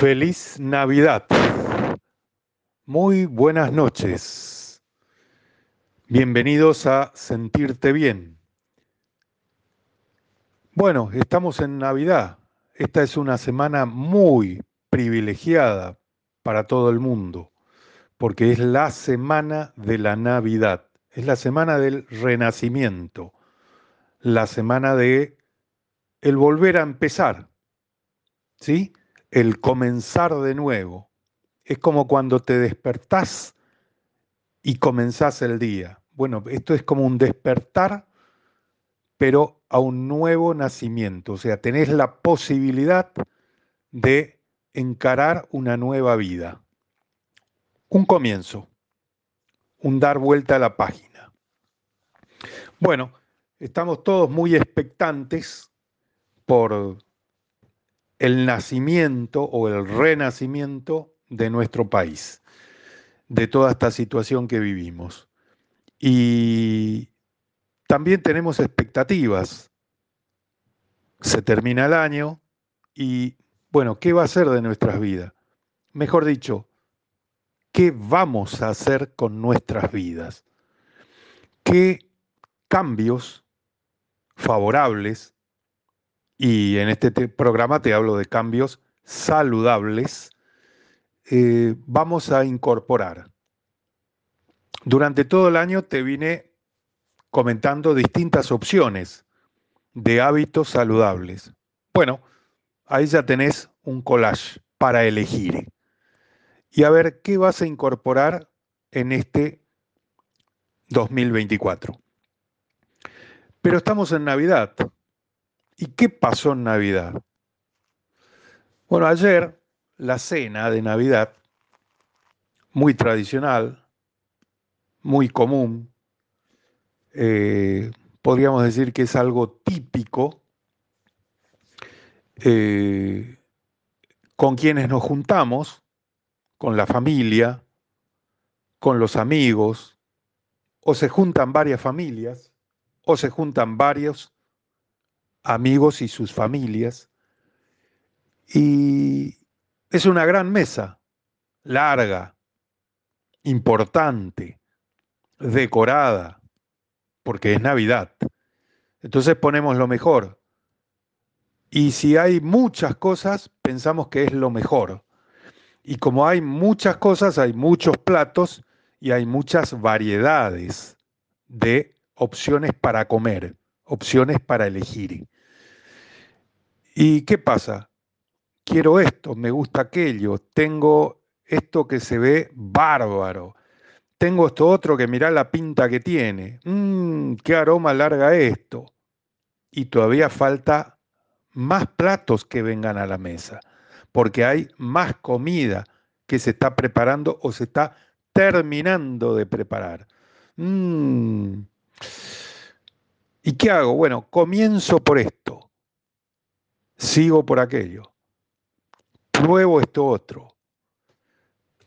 Feliz Navidad. Muy buenas noches. Bienvenidos a Sentirte Bien. Bueno, estamos en Navidad. Esta es una semana muy privilegiada para todo el mundo, porque es la semana de la Navidad, es la semana del renacimiento, la semana de el volver a empezar. ¿Sí? El comenzar de nuevo. Es como cuando te despertás y comenzás el día. Bueno, esto es como un despertar, pero a un nuevo nacimiento. O sea, tenés la posibilidad de encarar una nueva vida. Un comienzo, un dar vuelta a la página. Bueno, estamos todos muy expectantes por el nacimiento o el renacimiento de nuestro país, de toda esta situación que vivimos. Y también tenemos expectativas. Se termina el año y, bueno, ¿qué va a ser de nuestras vidas? Mejor dicho, ¿qué vamos a hacer con nuestras vidas? ¿Qué cambios favorables y en este programa te hablo de cambios saludables, eh, vamos a incorporar. Durante todo el año te vine comentando distintas opciones de hábitos saludables. Bueno, ahí ya tenés un collage para elegir. Y a ver qué vas a incorporar en este 2024. Pero estamos en Navidad ¿Y qué pasó en Navidad? Bueno, ayer la cena de Navidad, muy tradicional, muy común, eh, podríamos decir que es algo típico, eh, con quienes nos juntamos, con la familia, con los amigos, o se juntan varias familias, o se juntan varios amigos y sus familias. Y es una gran mesa, larga, importante, decorada, porque es Navidad. Entonces ponemos lo mejor. Y si hay muchas cosas, pensamos que es lo mejor. Y como hay muchas cosas, hay muchos platos y hay muchas variedades de opciones para comer, opciones para elegir. ¿Y qué pasa? Quiero esto, me gusta aquello, tengo esto que se ve bárbaro, tengo esto otro que mirá la pinta que tiene, mmm, qué aroma larga esto. Y todavía falta más platos que vengan a la mesa, porque hay más comida que se está preparando o se está terminando de preparar. Mm. ¿Y qué hago? Bueno, comienzo por esto sigo por aquello, pruebo esto otro.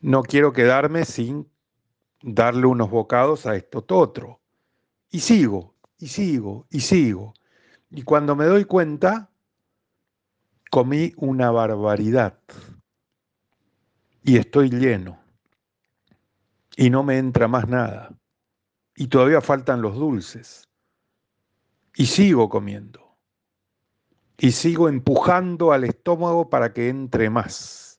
No quiero quedarme sin darle unos bocados a esto otro. Y sigo, y sigo, y sigo. Y cuando me doy cuenta, comí una barbaridad. Y estoy lleno. Y no me entra más nada. Y todavía faltan los dulces. Y sigo comiendo y sigo empujando al estómago para que entre más.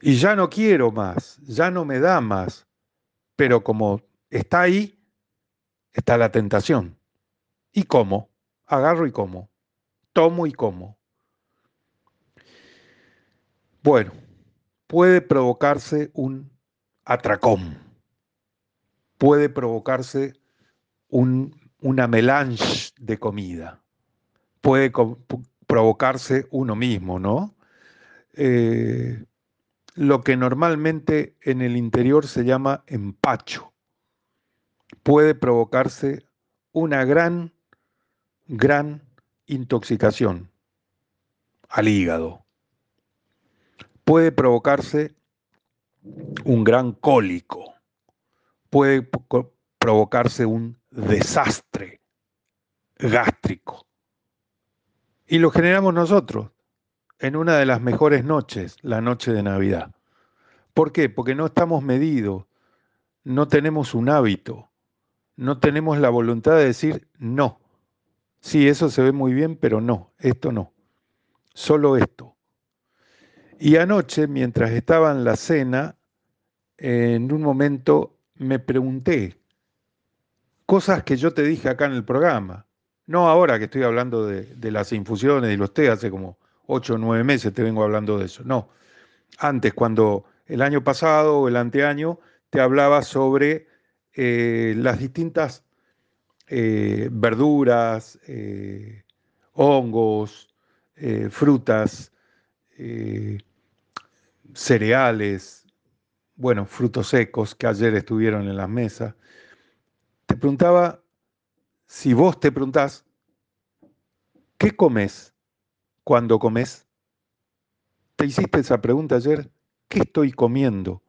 Y ya no quiero más, ya no me da más, pero como está ahí, está la tentación. ¿Y cómo? Agarro y como. Tomo y como. Bueno, puede provocarse un atracón, puede provocarse un, una melange de comida puede provocarse uno mismo, ¿no? Eh, lo que normalmente en el interior se llama empacho. Puede provocarse una gran, gran intoxicación al hígado. Puede provocarse un gran cólico. Puede provocarse un desastre gástrico y lo generamos nosotros. en una de las mejores noches, la noche de Navidad. ¿Por qué? Porque no estamos medidos, no tenemos un hábito, no tenemos la voluntad de decir no. Sí, eso se ve muy bien, pero no, esto no. Solo esto. Y anoche, mientras estaba en la cena, en un momento me pregunté cosas que yo te dije acá en el programa. No ahora que estoy hablando de, las infusiones y los té, hace como ocho o nueve meses te vengo hablando de eso. No, antes, cuando el año pasado o el anteaño te hablaba sobre eh, las distintas eh, verduras, eh, hongos, frutas, cereales, bueno, frutos secos que ayer estuvieron en las mesas. Te preguntaba, si vos te preguntás, ¿qué comes cuando comes? ¿Te hiciste esa pregunta ayer? ¿Qué estoy comiendo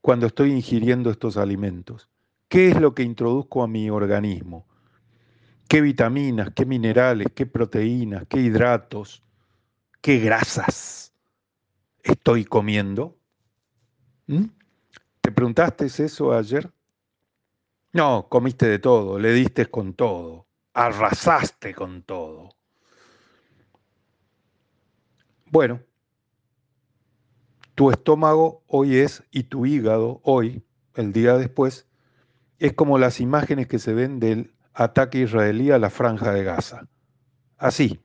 cuando estoy ingiriendo estos alimentos? ¿Qué es lo que introduzco a mi organismo? ¿Qué vitaminas, qué minerales, qué proteínas, qué hidratos, qué grasas estoy comiendo? ¿Mm? ¿Te preguntaste eso ayer? No, comiste de todo, le diste con todo, arrasaste con todo. Bueno, tu estómago hoy es y tu hígado hoy, el día después, es como las imágenes que se ven del ataque israelí a la franja de Gaza. Así,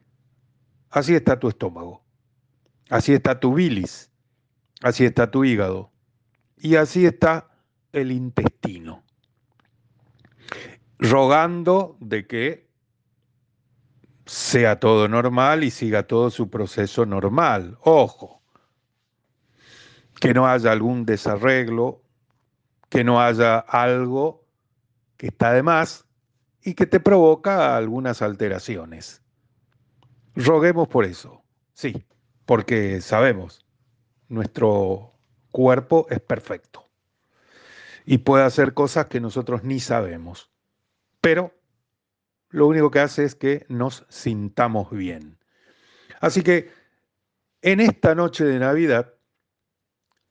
así está tu estómago, así está tu bilis, así está tu hígado y así está el intestino rogando de que sea todo normal y siga todo su proceso normal. Ojo, que no haya algún desarreglo, que no haya algo que está de más y que te provoca algunas alteraciones. Roguemos por eso, sí, porque sabemos, nuestro cuerpo es perfecto y puede hacer cosas que nosotros ni sabemos pero lo único que hace es que nos sintamos bien. Así que en esta noche de Navidad,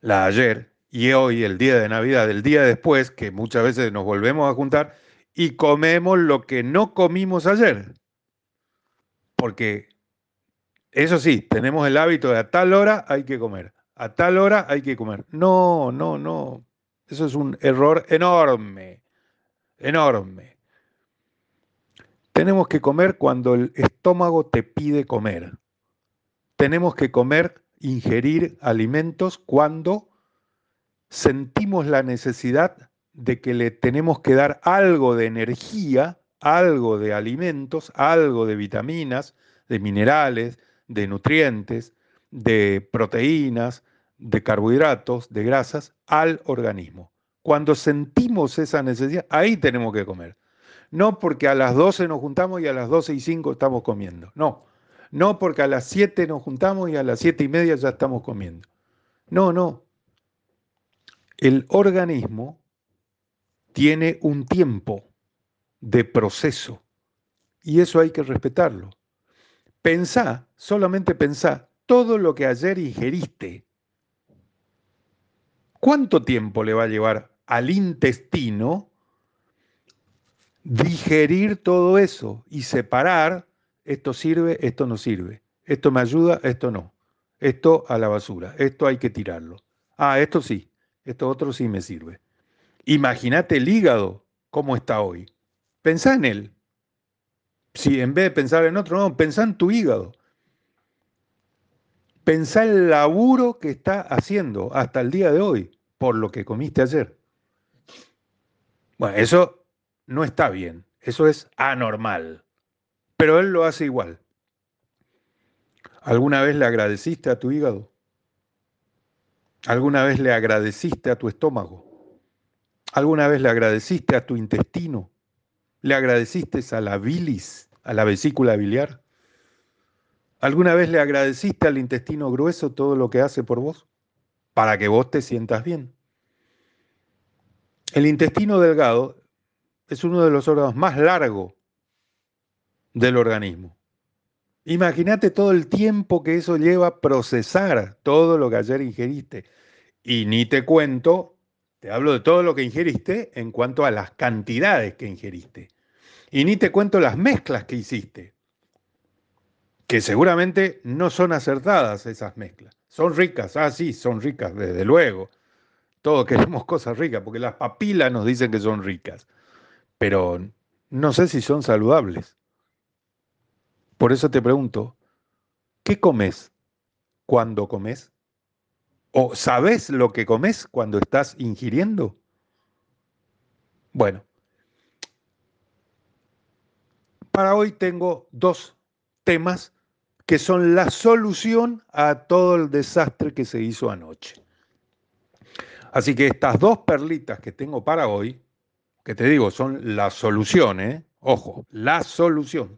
la ayer y hoy, el día de Navidad, el día después, que muchas veces nos volvemos a juntar y comemos lo que no comimos ayer. Porque, eso sí, tenemos el hábito de a tal hora hay que comer, a tal hora hay que comer. No, no, no. Eso es un error enorme, enorme. Tenemos que comer cuando el estómago te pide comer. Tenemos que comer, ingerir alimentos cuando sentimos la necesidad de que le tenemos que dar algo de energía, algo de alimentos, algo de vitaminas, de minerales, de nutrientes, de proteínas, de carbohidratos, de grasas al organismo. Cuando sentimos esa necesidad, ahí tenemos que comer. No porque a las 12 nos juntamos y a las 12 y 5 estamos comiendo. No. No porque a las 7 nos juntamos y a las 7 y media ya estamos comiendo. No, no. El organismo tiene un tiempo de proceso y eso hay que respetarlo. Pensá, solamente pensá, todo lo que ayer ingeriste, ¿cuánto tiempo le va a llevar al intestino digerir todo eso y separar, esto sirve, esto no sirve, esto me ayuda, esto no, esto a la basura, esto hay que tirarlo. Ah, esto sí, esto otro sí me sirve. Imagínate el hígado, cómo está hoy. Pensá en él. Si en vez de pensar en otro, no, pensá en tu hígado. Pensá el laburo que está haciendo hasta el día de hoy por lo que comiste ayer. Bueno, eso no está bien, eso es anormal, pero él lo hace igual. ¿Alguna vez le agradeciste a tu hígado? ¿Alguna vez le agradeciste a tu estómago? ¿Alguna vez le agradeciste a tu intestino? ¿Le agradeciste a la bilis, a la vesícula biliar? ¿Alguna vez le agradeciste al intestino grueso todo lo que hace por vos? Para que vos te sientas bien. El intestino delgado es uno de los órganos más largos del organismo. Imagínate todo el tiempo que eso lleva a procesar todo lo que ayer ingeriste. Y ni te cuento, te hablo de todo lo que ingeriste en cuanto a las cantidades que ingeriste. Y ni te cuento las mezclas que hiciste, que seguramente no son acertadas esas mezclas. Son ricas, ah, sí, son ricas, desde luego. Todos queremos cosas ricas, porque las papilas nos dicen que son ricas, pero no sé si son saludables. Por eso te pregunto, ¿qué comes cuando comes? ¿O sabes lo que comes cuando estás ingiriendo? Bueno, para hoy tengo dos temas que son la solución a todo el desastre que se hizo anoche. Así que estas dos perlitas que tengo para hoy, que te digo, son la solución, ¿eh? ojo, la solución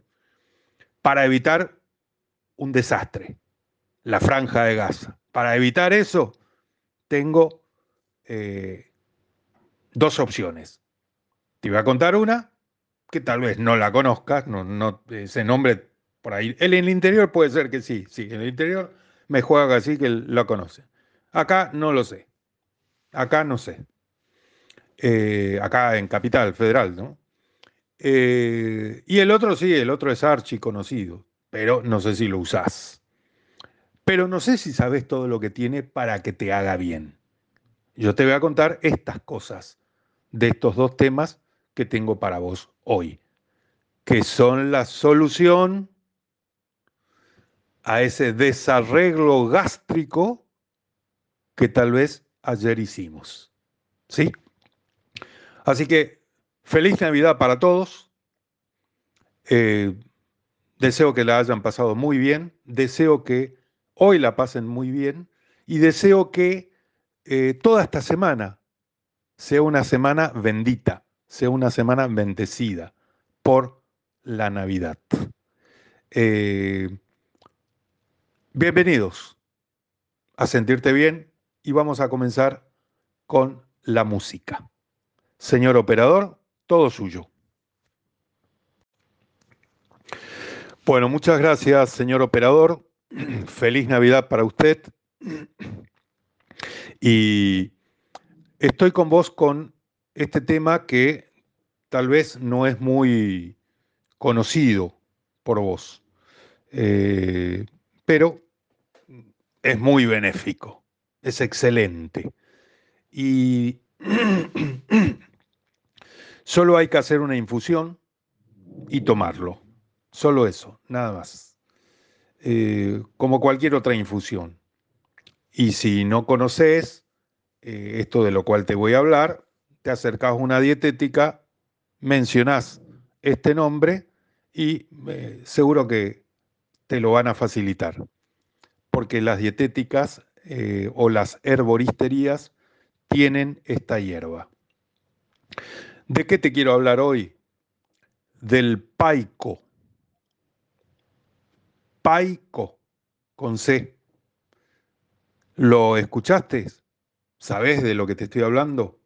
para evitar un desastre, la franja de Gaza. Para evitar eso, tengo eh, dos opciones. Te voy a contar una que tal vez no la conozcas, no, ese nombre por ahí. en el interior puede ser que sí, sí, en el interior me juega así que lo conoce. Acá no lo sé. Acá no sé. Eh, acá en Capital Federal, ¿no? Eh, y el otro sí, el otro es archi conocido, pero no sé si lo usás. Pero no sé si sabes todo lo que tiene para que te haga bien. Yo te voy a contar estas cosas de estos dos temas que tengo para vos hoy, que son la solución a ese desarreglo gástrico que tal vez ayer hicimos. ¿Sí? Así que Feliz Navidad para todos. Eh, deseo que la hayan pasado muy bien. Deseo que hoy la pasen muy bien. Y deseo que eh, toda esta semana sea una semana bendita, sea una semana bendecida por la Navidad. Eh, bienvenidos a Sentirte Bien y vamos a comenzar con la música. Señor operador, todo suyo. Bueno, muchas gracias, señor operador. Feliz Navidad para usted. Y estoy con vos con este tema que tal vez no es muy conocido por vos, eh, pero es muy benéfico, es excelente. Y Solo hay que hacer una infusión y tomarlo. Solo eso, nada más. Eh, como cualquier otra infusión. Y si no conoces eh, esto de lo cual te voy a hablar, te acercas a una dietética, mencionás este nombre y eh, seguro que te lo van a facilitar. Porque las dietéticas o las herboristerías tienen esta hierba. ¿De qué te quiero hablar hoy? Del paico. Paico, con C. ¿Lo escuchaste? ¿Sabes de lo que te estoy hablando?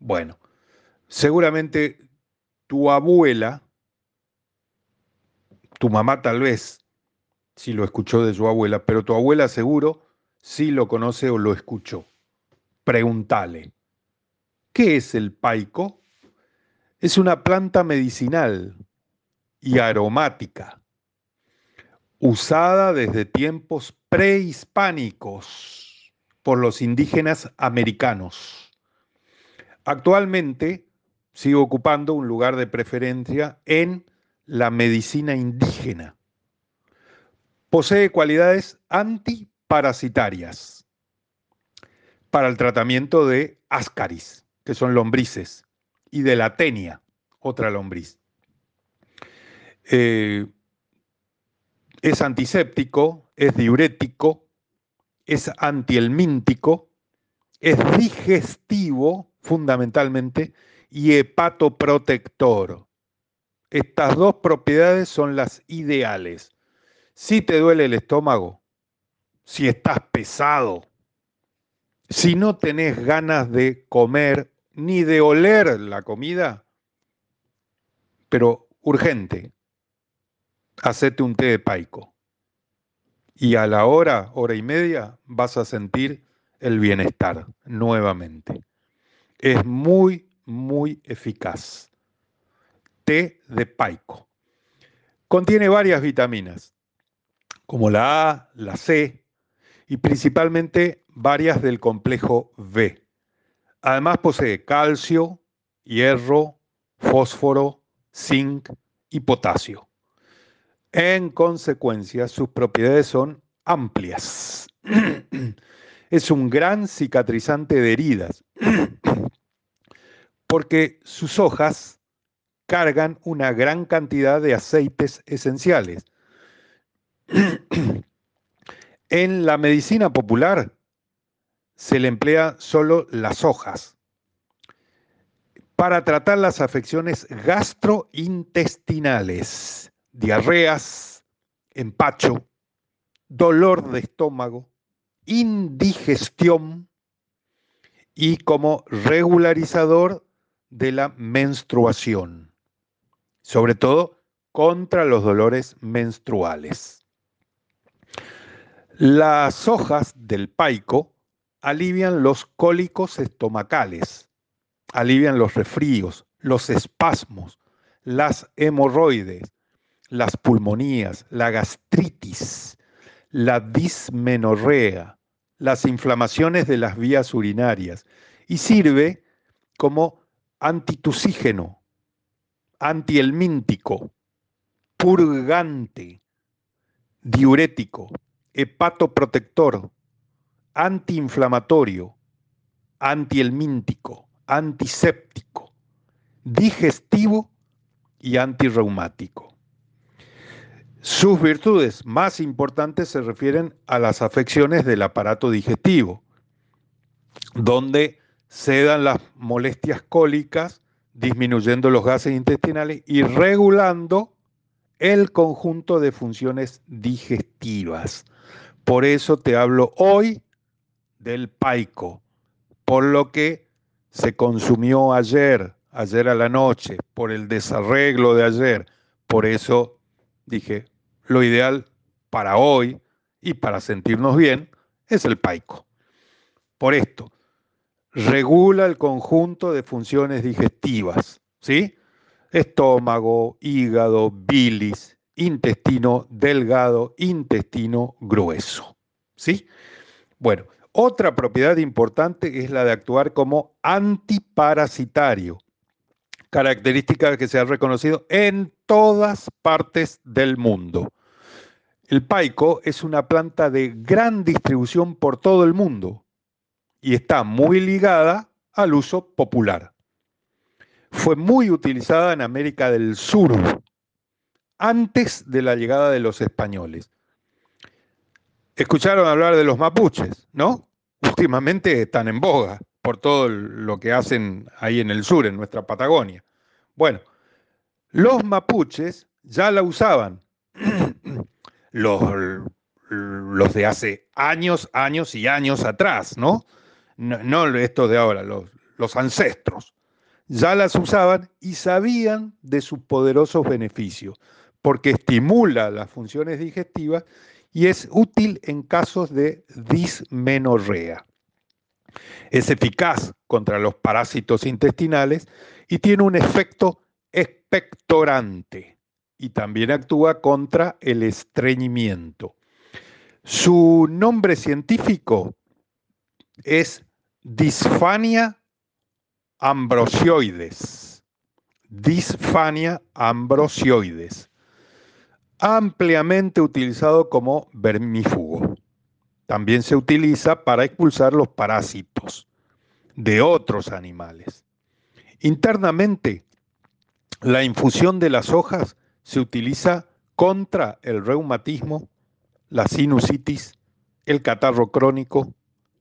Bueno, seguramente tu abuela, tu mamá tal vez, si lo escuchó de su abuela, pero tu abuela seguro sí lo conoce o lo escuchó. Pregúntale, ¿qué es el paico? Es una planta medicinal y aromática, usada desde tiempos prehispánicos por los indígenas americanos. Actualmente sigue ocupando un lugar de preferencia en la medicina indígena. Posee cualidades antiparasitarias para el tratamiento de ascaris, que son lombrices, y de la tenia, otra lombriz. Eh, es antiséptico, es diurético, es antielmíntico, es digestivo fundamentalmente y hepatoprotector. Estas dos propiedades son las ideales. Si te duele el estómago, si estás pesado, si no tenés ganas de comer ni de oler la comida, pero urgente. hacete un té de paico. Y a la hora, hora y media, vas a sentir el bienestar nuevamente. Es muy, muy eficaz. Té de paico. Contiene varias vitaminas, como la A, la C y principalmente varias del complejo B. Además posee calcio, hierro, fósforo, zinc y potasio. En consecuencia, sus propiedades son amplias. es un gran cicatrizante de heridas, porque sus hojas cargan una gran cantidad de aceites esenciales. en la medicina popular se le emplea solo las hojas para tratar las afecciones gastrointestinales, diarreas, empacho, dolor de estómago, indigestión y como regularizador de la menstruación, sobre todo contra los dolores menstruales. Las hojas del paico alivian los cólicos estomacales, alivian los resfríos, los espasmos, las hemorroides, las pulmonías, la gastritis, la dismenorrea, las inflamaciones de las vías urinarias y sirve como antitusígeno, antielmíntico, purgante, diurético, hepatoprotector, antiinflamatorio, antielmíntico, antiséptico, digestivo y antirreumático. Sus virtudes más importantes se refieren a las afecciones del aparato digestivo, donde se dan las molestias cólicas, disminuyendo los gases intestinales y regulando el conjunto de funciones digestivas. Por eso te hablo hoy del paico, por lo que se consumió ayer, ayer a la noche, por el desarreglo de ayer. Por eso dije, lo ideal para hoy y para sentirnos bien es el paico. Por esto, regula el conjunto de funciones digestivas, ¿sí? Estómago, hígado, bilis, intestino delgado, intestino grueso, ¿sí? Bueno, otra propiedad importante es la de actuar como antiparasitario, característica que se ha reconocido en todas partes del mundo. El paico es una planta de gran distribución por todo el mundo y está muy ligada al uso popular. Fue muy utilizada en América del Sur antes de la llegada de los españoles. Escucharon hablar de los mapuches, ¿no? Últimamente están en boga por todo lo que hacen ahí en el sur, en nuestra Patagonia. Bueno, los mapuches ya la usaban los, los de hace años, años y años atrás, ¿no? No, estos de ahora, los, los ancestros. Ya las usaban y sabían de sus poderosos beneficios, porque estimula las funciones digestivas y es útil en casos de dismenorrea. Es eficaz contra los parásitos intestinales y tiene un efecto expectorante y también actúa contra el estreñimiento. Su nombre científico es disfania ambrosioides. Disfania ambrosioides. Ampliamente utilizado como vermífugo. También se utiliza para expulsar los parásitos de otros animales. Internamente, la infusión de las hojas se utiliza contra el reumatismo, la sinusitis, el catarro crónico,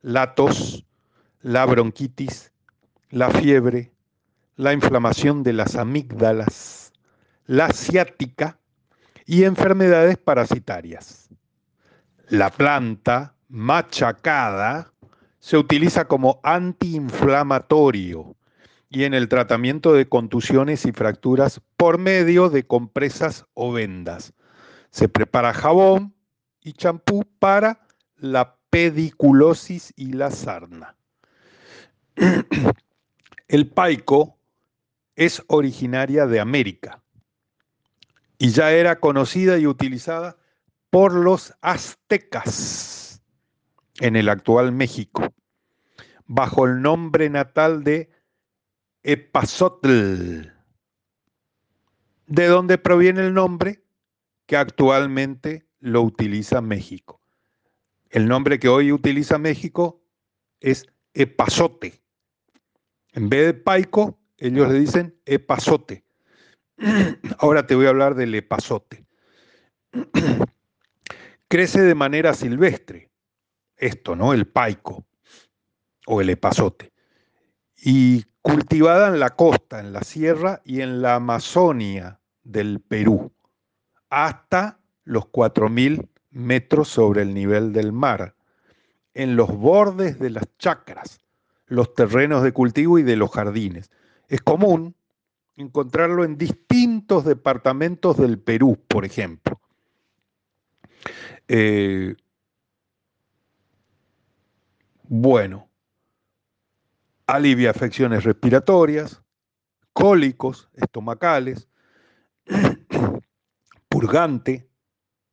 la tos, la bronquitis, la fiebre, la inflamación de las amígdalas, la ciática y enfermedades parasitarias. La planta machacada se utiliza como antiinflamatorio y en el tratamiento de contusiones y fracturas por medio de compresas o vendas. Se prepara jabón y champú para la pediculosis y la sarna. El paico es originaria de América y ya era conocida y utilizada por los aztecas en el actual México, bajo el nombre natal de Epazotl, de donde proviene el nombre que actualmente lo utiliza México. El nombre que hoy utiliza México es epazote. En vez de paico, ellos le dicen epazote. Ahora te voy a hablar del epazote. Crece de manera silvestre, esto, ¿no? El paico o el epazote. Y cultivada en la costa, en la sierra y en la Amazonia del Perú, hasta los 4.000 metros sobre el nivel del mar, en los bordes de las chacras, los terrenos de cultivo y de los jardines. Es común encontrarlo en distintos departamentos del Perú, por ejemplo. Eh, bueno, alivia afecciones respiratorias, cólicos estomacales, purgante,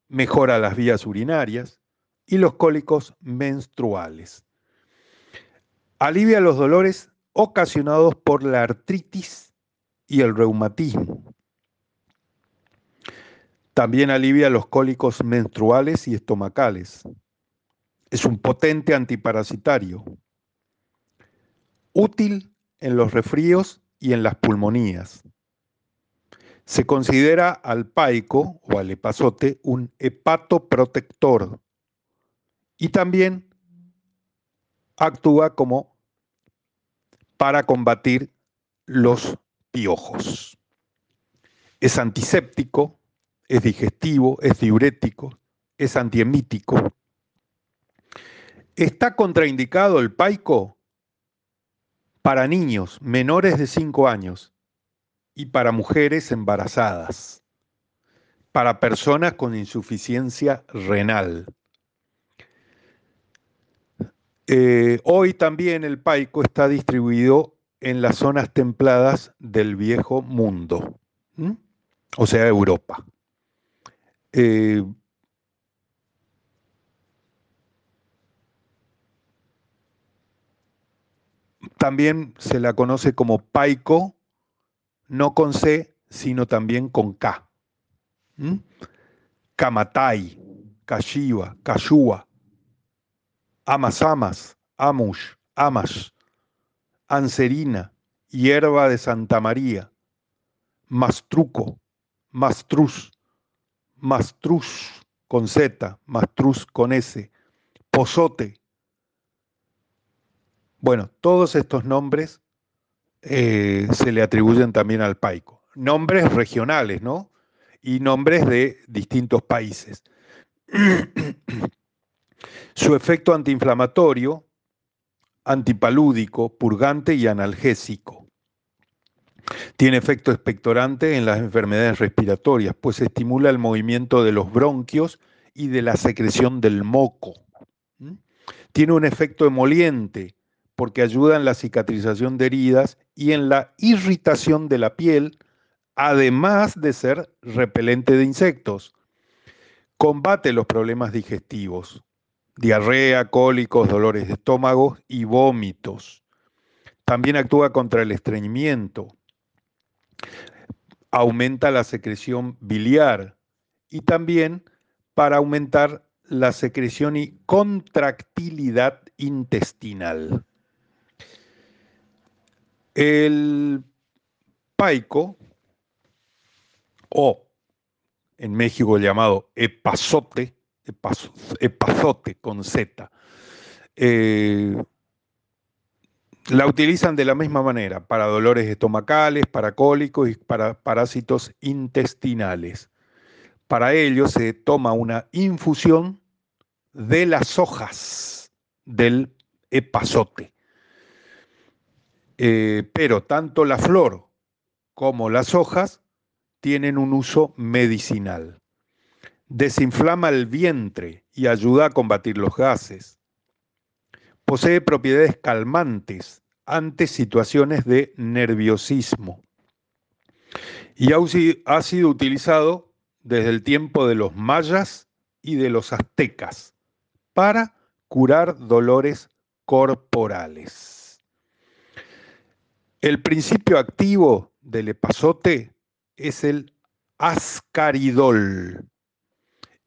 mejora las vías urinarias y los cólicos menstruales. Alivia los dolores ocasionados por la artritis y el reumatismo. También alivia los cólicos menstruales y estomacales. Es un potente antiparasitario. Útil en los resfríos y en las pulmonías. Se considera al paico o al epazote un hepatoprotector y también actúa como para combatir los piojos. Es antiséptico, es digestivo, es diurético, es antiemítico. Está contraindicado el paico para niños menores de 5 años y para mujeres embarazadas, para personas con insuficiencia renal. Eh, hoy también el paico está distribuido en las zonas templadas del viejo mundo, o sea, Europa. Eh, también se la conoce como paico no con C, sino también con K. ¿Mm? Kamatai, Kashiva, Kashua, Amasamas, Amush, Amash, Anserina, Hierba de Santa María, Mastruco, Mastruz, Mastruz con Z, Mastruz con S, Pozote. Bueno, todos estos nombres eh, se le atribuyen también al paico. Nombres regionales, ¿no? Y nombres de distintos países. Su efecto antiinflamatorio, antipalúdico, purgante y analgésico. Tiene efecto expectorante en las enfermedades respiratorias, pues estimula el movimiento de los bronquios y de la secreción del moco. Tiene un efecto emoliente, porque ayuda en la cicatrización de heridas y en la irritación de la piel, además de ser repelente de insectos. Combate los problemas digestivos, diarrea, cólicos, dolores de estómago y vómitos. También actúa contra el estreñimiento. Aumenta la secreción biliar y también para aumentar la secreción y contractilidad intestinal. El paico, o en México llamado epazote, epazote con Z, eh, la utilizan de la misma manera para dolores estomacales, para cólicos y para parásitos intestinales. Para ello se toma una infusión de las hojas del epazote. Eh, pero tanto la flor como las hojas tienen un uso medicinal. Desinflama el vientre y ayuda a combatir los gases. Posee propiedades calmantes ante situaciones de nerviosismo. Y ha sido utilizado desde el tiempo de los mayas y de los aztecas para curar dolores corporales. El principio activo del epazote es el ascaridol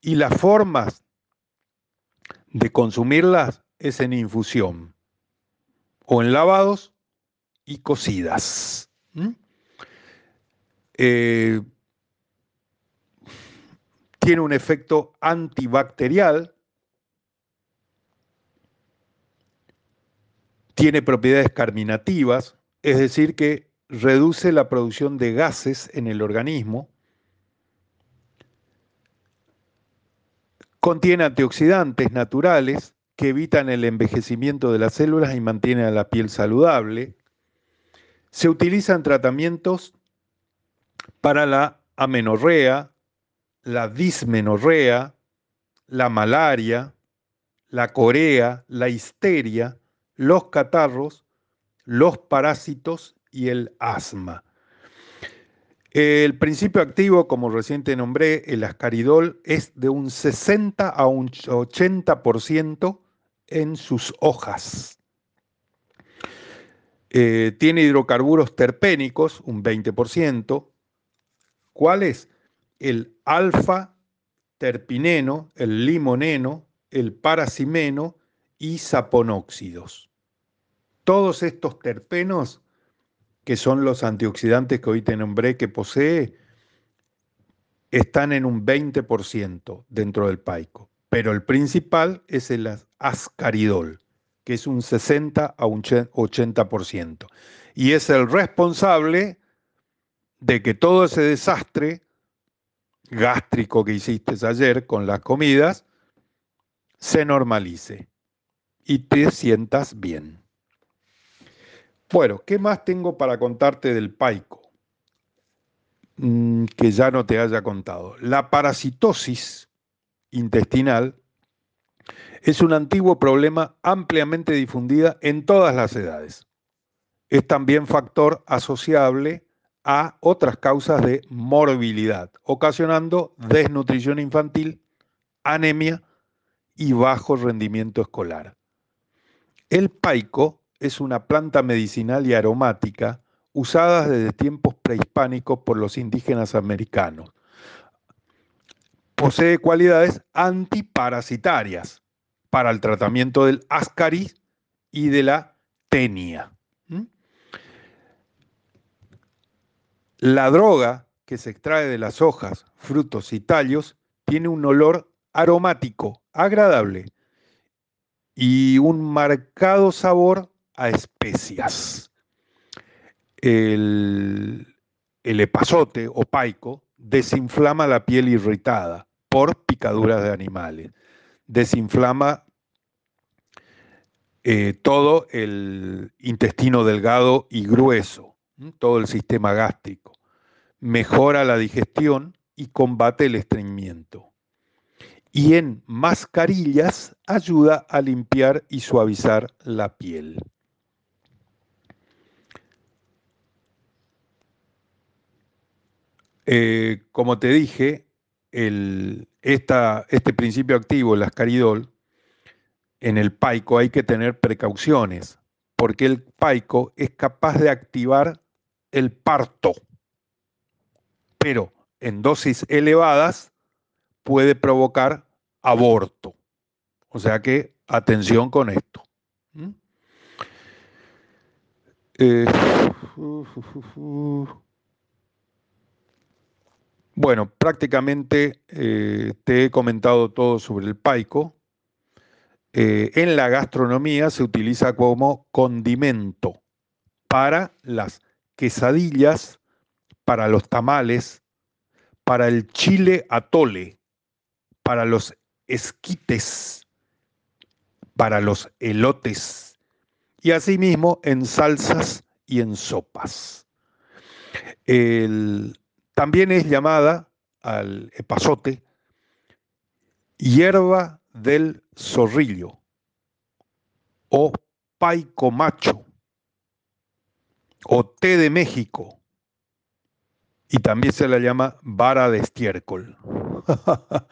y las formas de consumirlas es en infusión o en lavados y cocidas. Eh, tiene un efecto antibacterial, tiene propiedades carminativas, es decir, que reduce la producción de gases en el organismo, contiene antioxidantes naturales que evitan el envejecimiento de las células y mantienen a la piel saludable. Se utilizan tratamientos para la amenorrea, la dismenorrea, la malaria, la corea, la histeria, los catarros, los parásitos y el asma. El principio activo, como recién te nombré, el ascaridol, es de un 60 a un 80% en sus hojas. Eh, tiene hidrocarburos terpénicos, un 20%. ¿Cuáles? El alfa terpineno, el limoneno, el paracimeno y saponóxidos. Todos estos terpenos, que son los antioxidantes que hoy te nombré que posee, están en un 20% dentro del paico. Pero el principal es el ascaridol, que es un 60 a un 80%. Y es el responsable de que todo ese desastre gástrico que hiciste ayer con las comidas se normalice y te sientas bien. Bueno, ¿qué más tengo para contarte del paico? Mm, que ya no te haya contado. La parasitosis intestinal es un antiguo problema ampliamente difundida en todas las edades. Es también factor asociable a otras causas de morbilidad, ocasionando desnutrición infantil, anemia y bajo rendimiento escolar. El paico es una planta medicinal y aromática usada desde tiempos prehispánicos por los indígenas americanos. Posee cualidades antiparasitarias para el tratamiento del ascaris y de la tenia. La droga que se extrae de las hojas, frutos y tallos tiene un olor aromático, agradable y un marcado sabor a especias. El, el epazote o paico desinflama la piel irritada por picaduras de animales. Desinflama eh, todo el intestino delgado y grueso, todo el sistema gástrico. Mejora la digestión y combate el estreñimiento y en mascarillas ayuda a limpiar y suavizar la piel. Eh, como te dije, este principio activo, el ascaridol, en el paico hay que tener precauciones, porque el paico es capaz de activar el parto, pero en dosis elevadas puede provocar aborto. O sea que atención con esto. ¿Mm? Eh, bueno, prácticamente eh, te he comentado todo sobre el paico. Eh, en la gastronomía se utiliza como condimento para las quesadillas, para los tamales, para el chile atole, para los esquites, para los elotes y asimismo en salsas y en sopas. También es llamada al epazote hierba del zorrillo o paico macho o té de México y también se la llama vara de estiércol.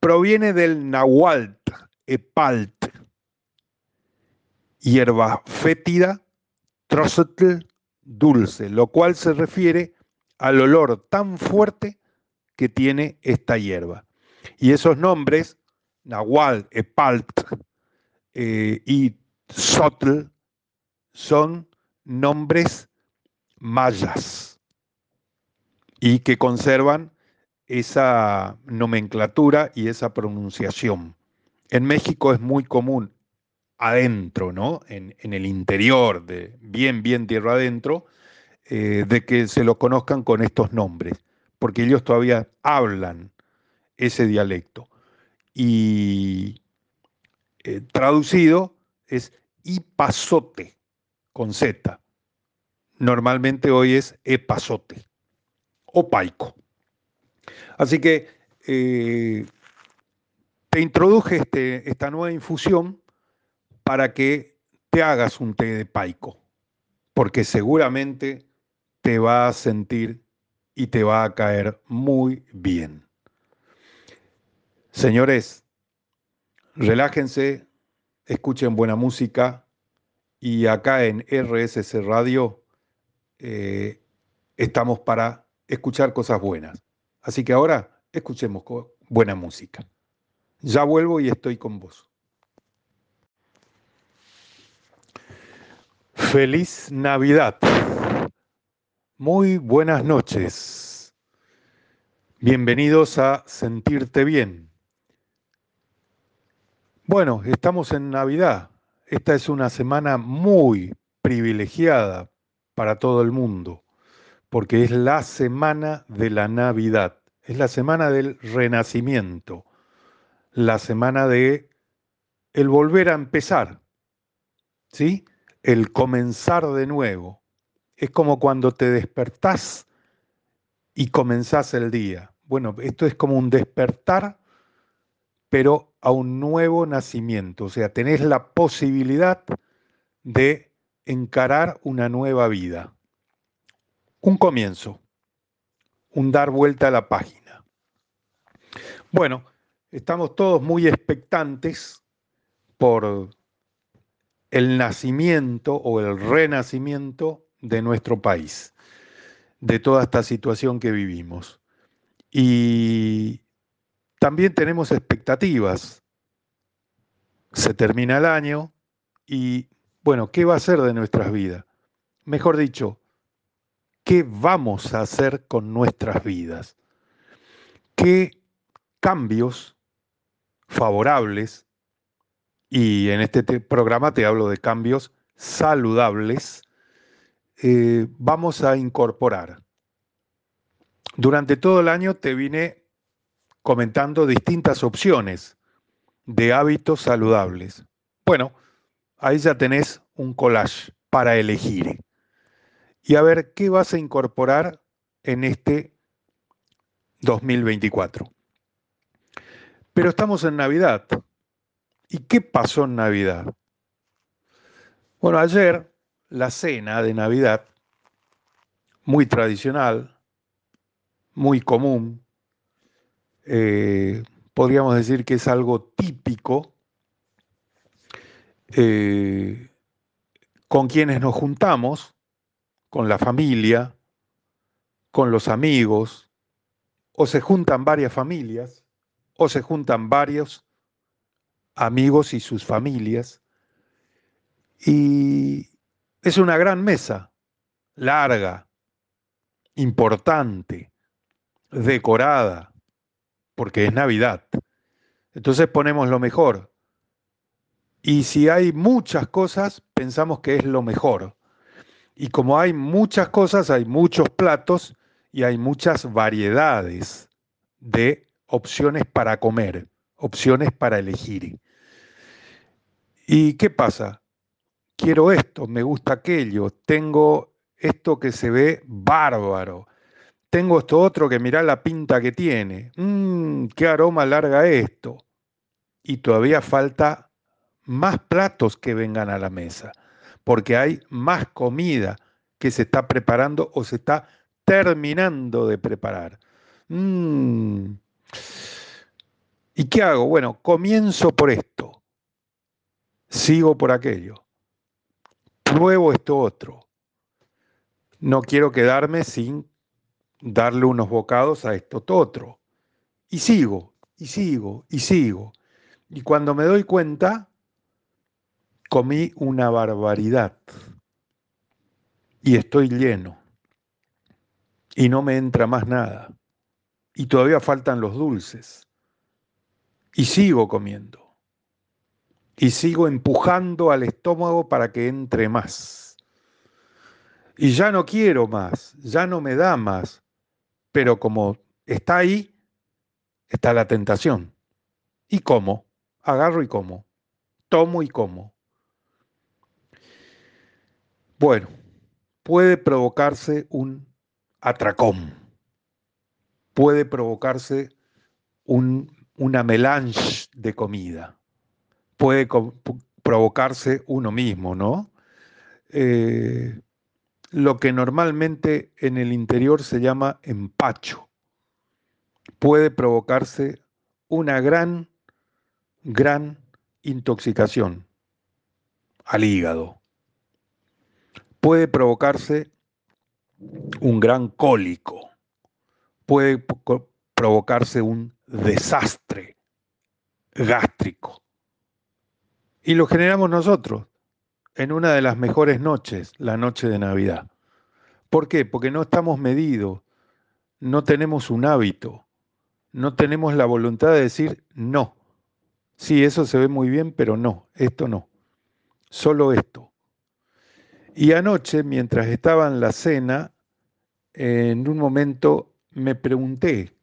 Proviene del nahualt, epalt, hierba fétida, trocetl dulce, lo cual se refiere al olor tan fuerte que tiene esta hierba. Y esos nombres, nahual, epalt eh, y sotl, son nombres mayas y que conservan esa nomenclatura y esa pronunciación. En México es muy común adentro, ¿no? En, el interior, de bien, bien tierra adentro, eh, de que se lo conozcan con estos nombres, porque ellos todavía hablan ese dialecto. Y eh, traducido es ipazote, con Z. Normalmente hoy es epazote o paico. Así que eh, te introduje este, esta nueva infusión para que te hagas un té de paico, porque seguramente te va a sentir y te va a caer muy bien. Señores, relájense, escuchen buena música y acá en RSC Radio eh, estamos para escuchar cosas buenas. Así que ahora escuchemos buena música. Ya vuelvo y estoy con vos. Feliz Navidad. Muy buenas noches. Bienvenidos a Sentirte Bien. Bueno, estamos en Navidad. Esta es una semana muy privilegiada para todo el mundo porque es la semana de la Navidad, es la semana del renacimiento, la semana de el volver a empezar, ¿sí? El comenzar de nuevo. Es como cuando te despertás y comenzás el día. Bueno, esto es como un despertar, pero a un nuevo nacimiento. O sea, tenés la posibilidad de encarar una nueva vida un comienzo, un dar vuelta a la página. Bueno, estamos todos muy expectantes por el nacimiento o el renacimiento de nuestro país, de toda esta situación que vivimos. Y también tenemos expectativas. Se termina el año y, bueno, ¿qué va a ser de nuestras vidas? Mejor dicho, qué vamos a hacer con nuestras vidas, qué cambios favorables, y en este programa te hablo de cambios saludables, eh, vamos a incorporar. Durante todo el año te vine comentando distintas opciones de hábitos saludables. Bueno, ahí ya tenés un collage para elegir y a ver qué vas a incorporar en este 2024. Pero estamos en Navidad. ¿Y qué pasó en Navidad? Bueno, ayer la cena de Navidad, muy tradicional, muy común, eh, podríamos decir que es algo típico, eh, con quienes nos juntamos con la familia, con los amigos, o se juntan varias familias, o se juntan varios amigos y sus familias. Y es una gran mesa, larga, importante, decorada, porque es Navidad. Entonces ponemos lo mejor. Y si hay muchas cosas, pensamos que es lo mejor. Y como hay muchas cosas, hay muchos platos y hay muchas variedades de opciones para comer, opciones para elegir. ¿Y qué pasa? Quiero esto, me gusta aquello, tengo esto que se ve bárbaro, tengo esto otro que mirá la pinta que tiene. Mmm, qué aroma larga esto. Y todavía falta más platos que vengan a la mesa, porque hay más comida que se está preparando o se está terminando de preparar. Mmm. ¿Y qué hago? Bueno, comienzo por esto, sigo por aquello, pruebo esto otro. No quiero quedarme sin darle unos bocados a esto otro. Y sigo, y sigo, y sigo. Y cuando me doy cuenta, comí una barbaridad. Y estoy lleno. Y no me entra más nada. Y todavía faltan los dulces. Y sigo comiendo. Y sigo empujando al estómago para que entre más. Y ya no quiero más, ya no me da más, pero como está ahí, está la tentación. ¿Y como, Agarro y como. Tomo y como. Bueno, puede provocarse un atracón. Puede provocarse un, una melange de comida. Puede provocarse uno mismo, ¿no? Eh, lo que normalmente en el interior se llama empacho. Puede provocarse una gran, gran intoxicación al hígado. Puede provocarse un gran cólico. Puede provocarse un desastre gástrico. Y lo generamos nosotros en una de las mejores noches, la noche de Navidad. ¿Por qué? Porque no estamos medidos, no tenemos un hábito, no tenemos la voluntad de decir no. Sí, eso se ve muy bien, pero no, esto no. Solo esto. Y anoche, mientras estaba en la cena, en un momento me pregunté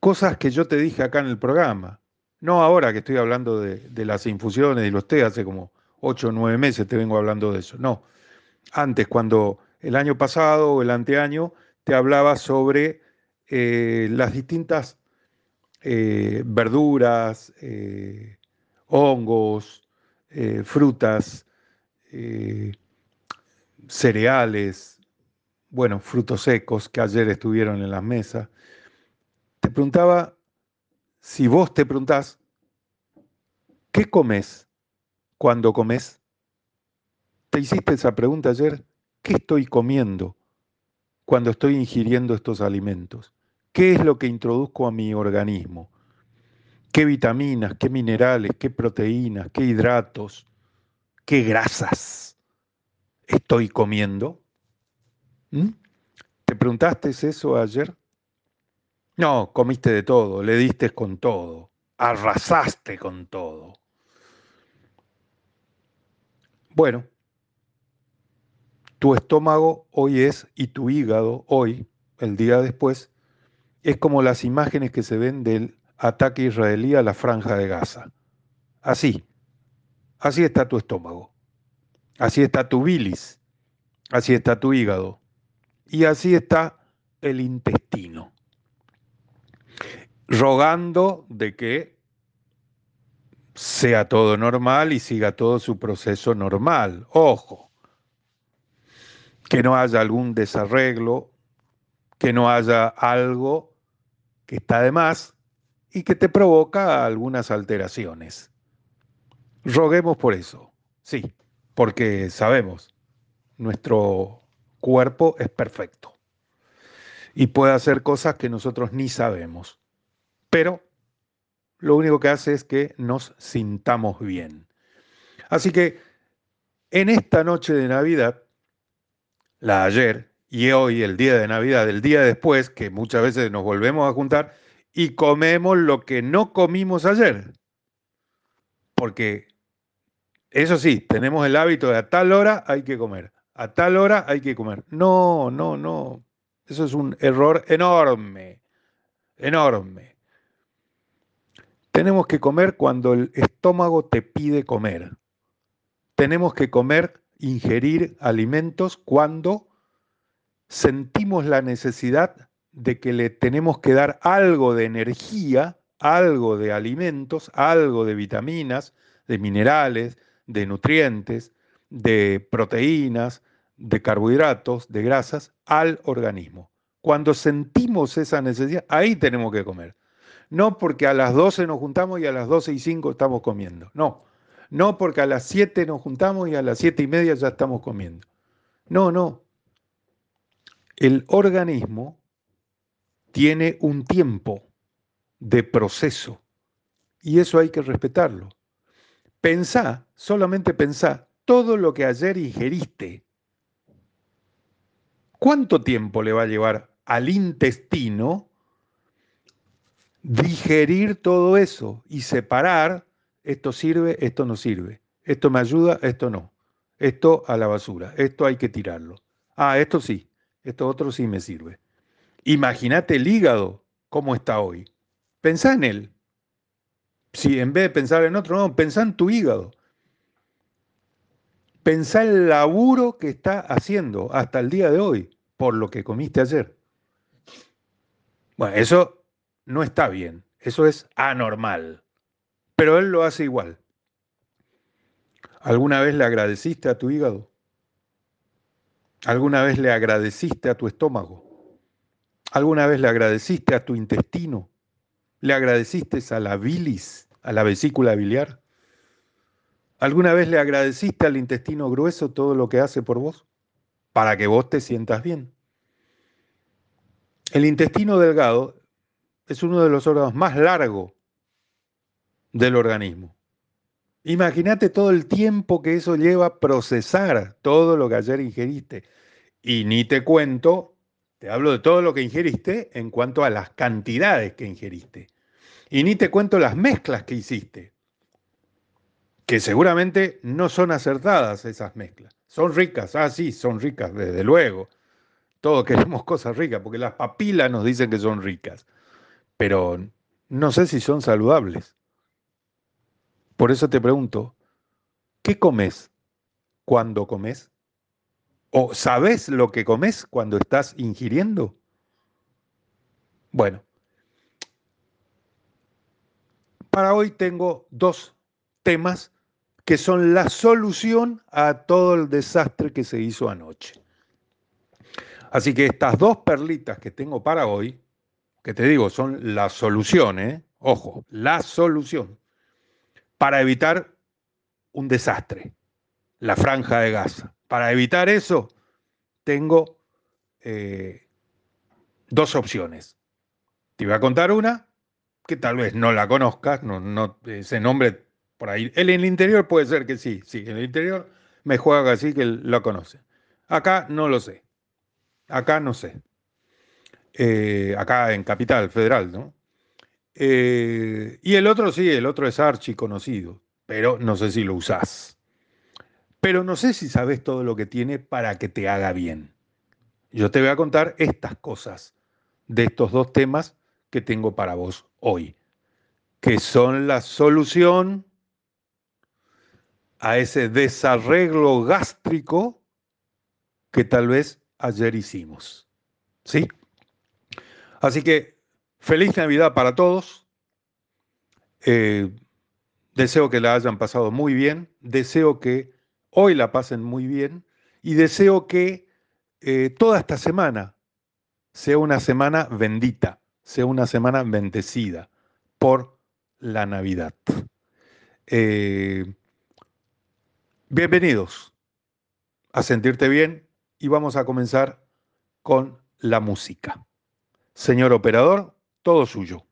cosas que yo te dije acá en el programa. No ahora que estoy hablando de, las infusiones y los té hace como ocho o nueve meses te vengo hablando de eso. No, antes, cuando el año pasado o el anteaño te hablaba sobre eh, las distintas eh, verduras, eh, hongos, frutas, cereales, bueno, frutos secos que ayer estuvieron en las mesas. Te preguntaba, si vos te preguntás, ¿qué comes? cuando comes? ¿Te hiciste esa pregunta ayer? ¿Qué estoy comiendo cuando estoy ingiriendo estos alimentos? ¿Qué es lo que introduzco a mi organismo? ¿Qué vitaminas, qué minerales, qué proteínas, qué hidratos, qué grasas estoy comiendo? ¿Mm? ¿Te preguntaste eso ayer? No, comiste de todo, le diste con todo, arrasaste con todo. Bueno, tu estómago hoy es y tu hígado hoy, el día después, es como las imágenes que se ven del ataque israelí a la franja de Gaza. Así, así está tu estómago, así está tu bilis, así está tu hígado y así está el intestino, rogando de que sea todo normal y siga todo su proceso normal. Ojo, que no haya algún desarreglo, que no haya algo que está de más y que te provoca algunas alteraciones. Roguemos por eso, sí, porque sabemos, nuestro cuerpo es perfecto y puede hacer cosas que nosotros ni sabemos, pero lo único que hace es que nos sintamos bien. Así que en esta noche de Navidad, la ayer y hoy, el día de Navidad, el día después, que muchas veces nos volvemos a juntar y comemos lo que no comimos ayer. Porque, eso sí, tenemos el hábito de a tal hora hay que comer, a tal hora hay que comer. No, no, no. Eso es un error enorme, enorme. Tenemos que comer cuando el estómago te pide comer. Tenemos que comer, ingerir alimentos cuando sentimos la necesidad de que le tenemos que dar algo de energía, algo de alimentos, algo de vitaminas, de minerales, de nutrientes, de proteínas, de carbohidratos, de grasas al organismo. Cuando sentimos esa necesidad, ahí tenemos que comer. No porque a las 12 nos juntamos y a las 12 y 5 estamos comiendo. No. No porque a las 7 nos juntamos y a las 7 y media ya estamos comiendo. No, no. El organismo tiene un tiempo de proceso y eso hay que respetarlo. Pensá, solamente pensá, todo lo que ayer ingeriste, ¿cuánto tiempo le va a llevar al intestino digerir todo eso y separar, esto sirve, esto no sirve, esto me ayuda, esto no, esto a la basura, esto hay que tirarlo. Ah, esto sí, esto otro sí me sirve. Imagínate el hígado, cómo está hoy. Pensá en él. Si en vez de pensar en otro, no, pensá en tu hígado. Pensá el laburo que está haciendo hasta el día de hoy por lo que comiste ayer. Bueno, eso no está bien, eso es anormal, pero él lo hace igual. ¿Alguna vez le agradeciste a tu hígado? ¿Alguna vez le agradeciste a tu estómago? ¿Alguna vez le agradeciste a tu intestino? ¿Le agradeciste a la bilis, a la vesícula biliar? ¿Alguna vez le agradeciste al intestino grueso todo lo que hace por vos? Para que vos te sientas bien. El intestino delgado es uno de los órganos más largos del organismo. Imagínate todo el tiempo que eso lleva a procesar todo lo que ayer ingeriste. Y ni te cuento, te hablo de todo lo que ingeriste en cuanto a las cantidades que ingeriste. Y ni te cuento las mezclas que hiciste, que seguramente no son acertadas esas mezclas. Son ricas, ah, sí, son ricas, desde luego. Todos queremos cosas ricas, porque las papilas nos dicen que son ricas pero no sé si son saludables. Por eso te pregunto, ¿qué comes cuando comes? ¿O sabes lo que comes cuando estás ingiriendo? Bueno, para hoy tengo dos temas que son la solución a todo el desastre que se hizo anoche. Así que estas dos perlitas que tengo para hoy que te digo, son la solución, ¿eh? ojo, la solución para evitar un desastre, la franja de Gaza. Para evitar eso, tengo eh, dos opciones. Te voy a contar una que tal vez no la conozcas, no, ese nombre por ahí. en el interior puede ser que sí, sí, en el interior me juega así que lo conoce. Acá no lo sé. Acá no sé. Eh, acá en Capital Federal, ¿no? Eh, y el otro sí, el otro es archi conocido, pero no sé si lo usás. Pero no sé si sabes todo lo que tiene para que te haga bien. Yo te voy a contar estas cosas de estos dos temas que tengo para vos hoy, que son la solución a ese desarreglo gástrico que tal vez ayer hicimos. ¿Sí? Así que feliz Navidad para todos. Eh, deseo que la hayan pasado muy bien. Deseo que hoy la pasen muy bien. Y deseo que eh, toda esta semana sea una semana bendita, sea una semana bendecida por la Navidad. Eh, bienvenidos a sentirte bien y vamos a comenzar con la música. Señor operador, todo suyo.